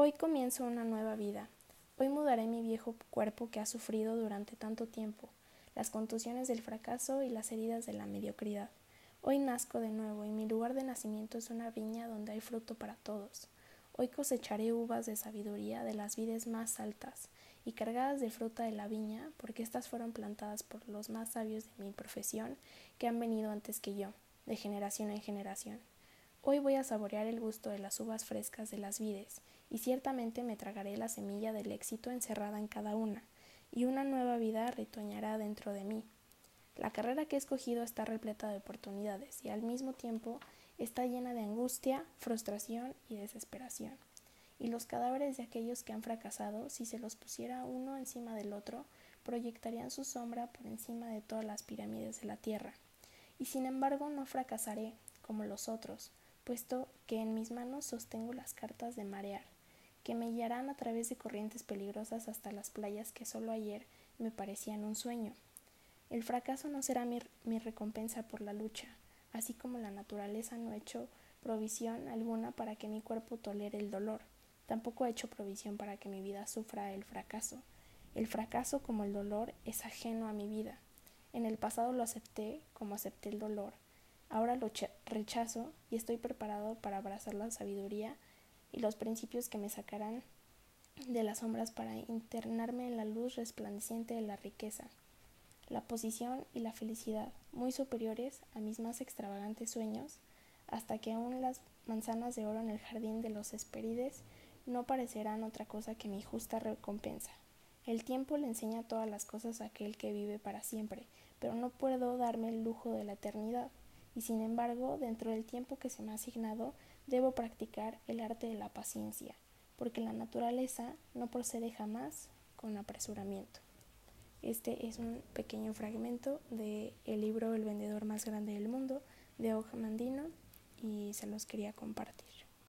Hoy comienzo una nueva vida. Hoy mudaré mi viejo cuerpo que ha sufrido durante tanto tiempo, las contusiones del fracaso y las heridas de la mediocridad. Hoy nazco de nuevo y mi lugar de nacimiento es una viña donde hay fruto para todos. Hoy cosecharé uvas de sabiduría de las vides más altas y cargadas de fruta de la viña, porque éstas fueron plantadas por los más sabios de mi profesión que han venido antes que yo, de generación en generación. Hoy voy a saborear el gusto de las uvas frescas de las vides, y ciertamente me tragaré la semilla del éxito encerrada en cada una, y una nueva vida retoñará dentro de mí. La carrera que he escogido está repleta de oportunidades y al mismo tiempo está llena de angustia, frustración y desesperación. Y los cadáveres de aquellos que han fracasado, si se los pusiera uno encima del otro, proyectarían su sombra por encima de todas las pirámides de la tierra. Y sin embargo no fracasaré, como los otros, puesto que en mis manos sostengo las cartas de marear, que me guiarán a través de corrientes peligrosas hasta las playas que solo ayer me parecían un sueño. El fracaso no será mi, mi recompensa por la lucha, así como la naturaleza no ha hecho provisión alguna para que mi cuerpo tolere el dolor, tampoco ha hecho provisión para que mi vida sufra el fracaso. El fracaso como el dolor es ajeno a mi vida. En el pasado lo acepté como acepté el dolor, Ahora lo rechazo y estoy preparado para abrazar la sabiduría y los principios que me sacarán de las sombras para internarme en la luz resplandeciente de la riqueza, la posición y la felicidad, muy superiores a mis más extravagantes sueños, hasta que aún las manzanas de oro en el jardín de los Hesperides no parecerán otra cosa que mi justa recompensa. El tiempo le enseña todas las cosas a aquel que vive para siempre, pero no puedo darme el lujo de la eternidad y sin embargo, dentro del tiempo que se me ha asignado, debo practicar el arte de la paciencia, porque la naturaleza no procede jamás con apresuramiento. Este es un pequeño fragmento del libro El vendedor más grande del mundo de Oja Mandino y se los quería compartir.